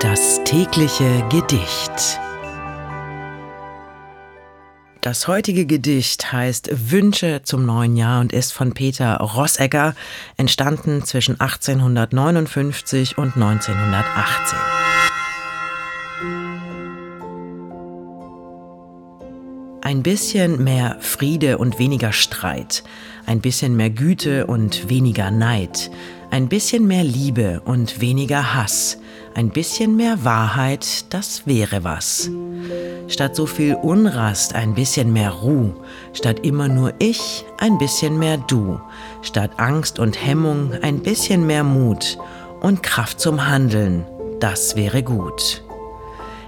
Das tägliche Gedicht. Das heutige Gedicht heißt Wünsche zum neuen Jahr und ist von Peter Rossegger, entstanden zwischen 1859 und 1918. Ein bisschen mehr Friede und weniger Streit, ein bisschen mehr Güte und weniger Neid, ein bisschen mehr Liebe und weniger Hass, ein bisschen mehr Wahrheit, das wäre was. Statt so viel Unrast ein bisschen mehr Ruhe, statt immer nur ich ein bisschen mehr du, statt Angst und Hemmung ein bisschen mehr Mut und Kraft zum Handeln, das wäre gut.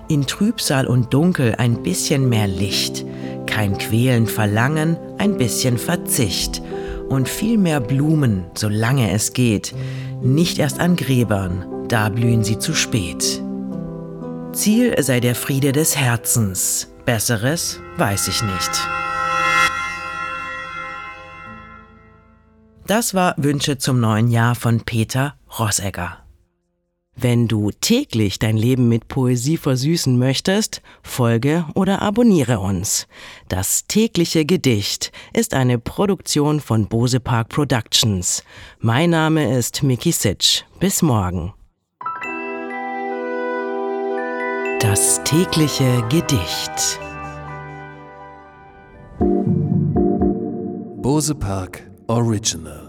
In Trübsal und Dunkel ein bisschen mehr Licht, kein Quälen Verlangen, ein bisschen Verzicht und viel mehr Blumen, solange es geht, nicht erst an Gräbern, da blühen sie zu spät. Ziel sei der Friede des Herzens, besseres weiß ich nicht. Das war Wünsche zum neuen Jahr von Peter Rossegger. Wenn du täglich dein Leben mit Poesie versüßen möchtest, folge oder abonniere uns. Das tägliche Gedicht ist eine Produktion von Bose Park Productions. Mein Name ist Miki Sitsch. Bis morgen. Das tägliche Gedicht. Bose Park Original